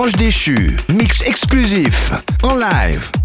L'Ange déchu, mix exclusif, en live.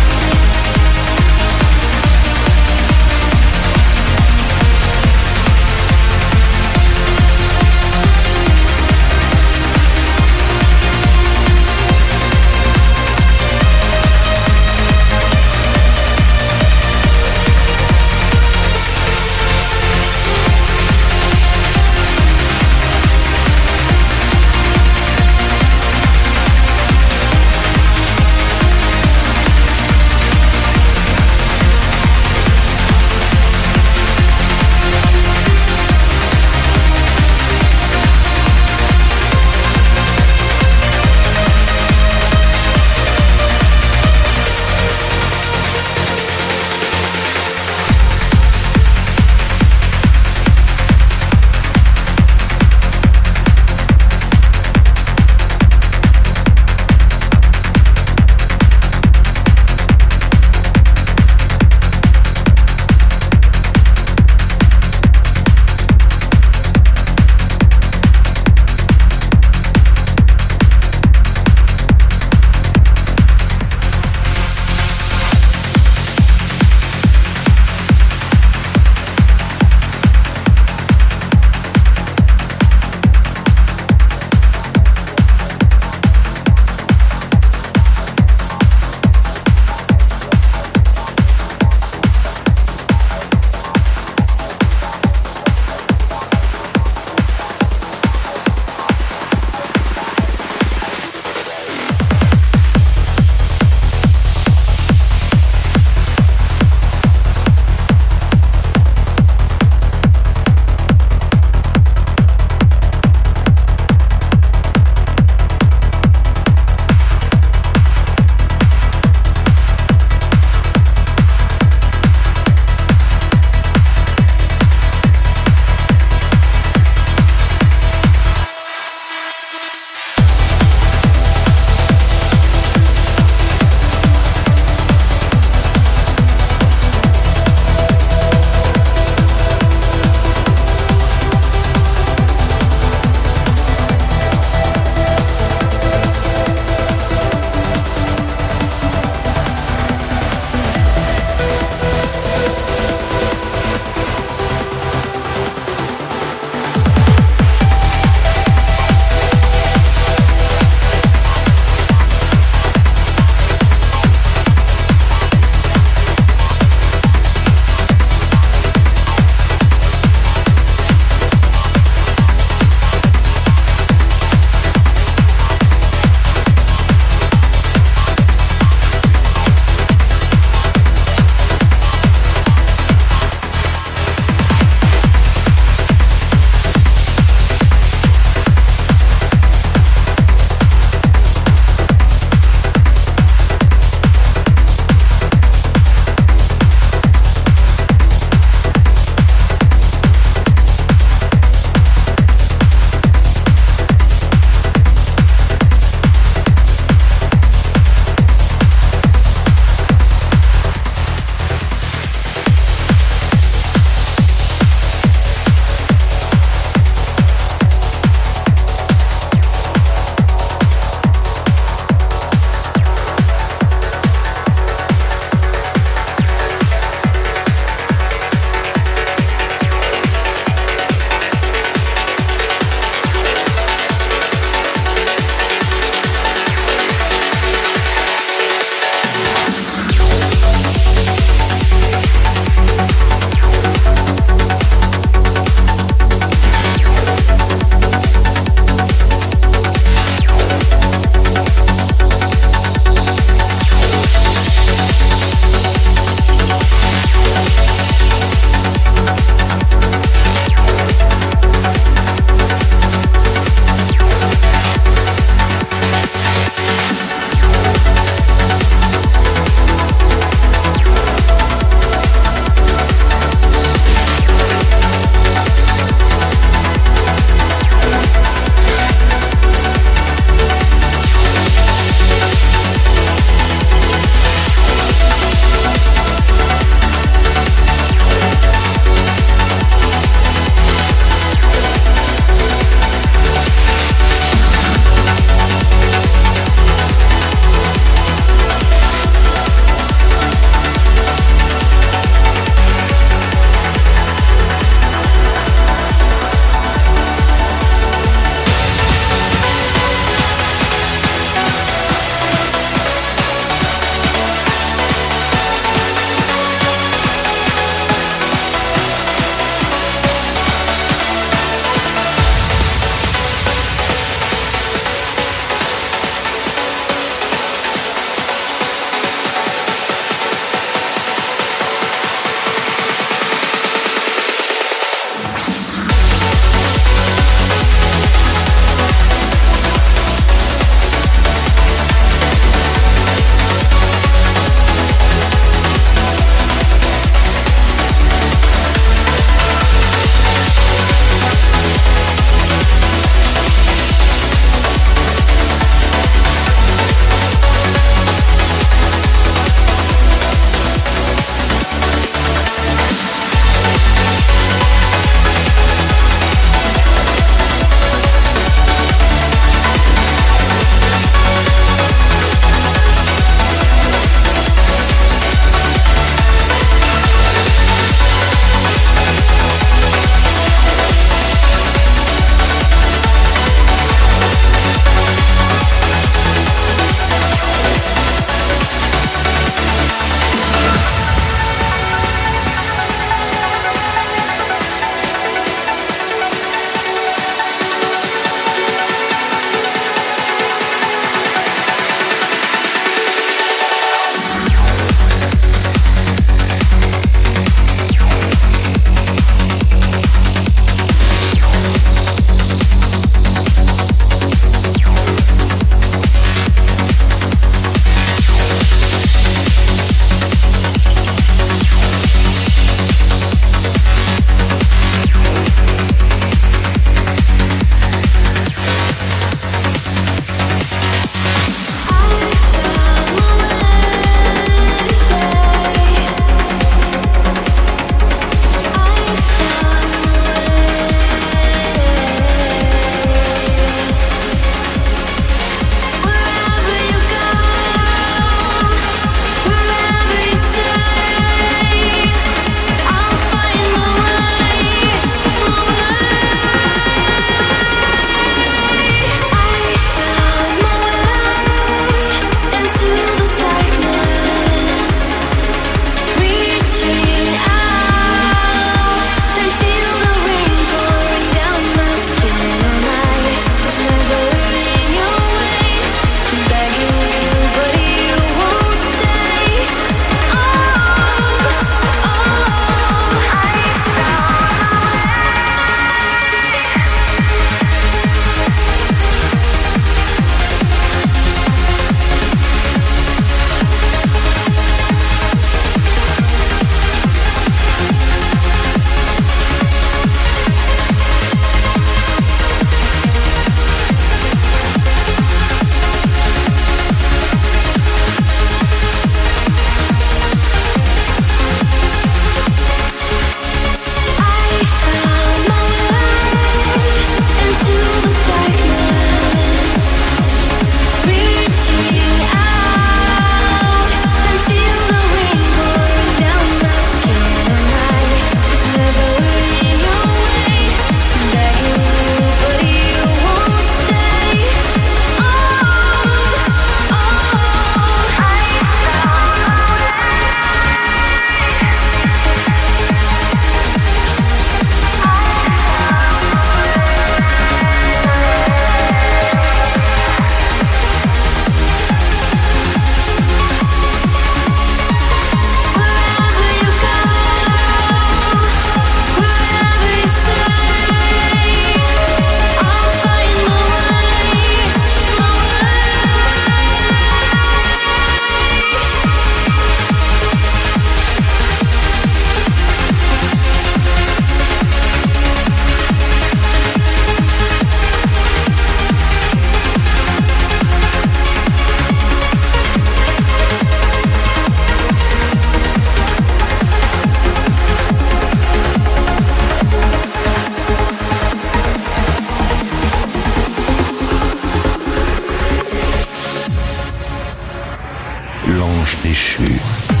Ange déchu.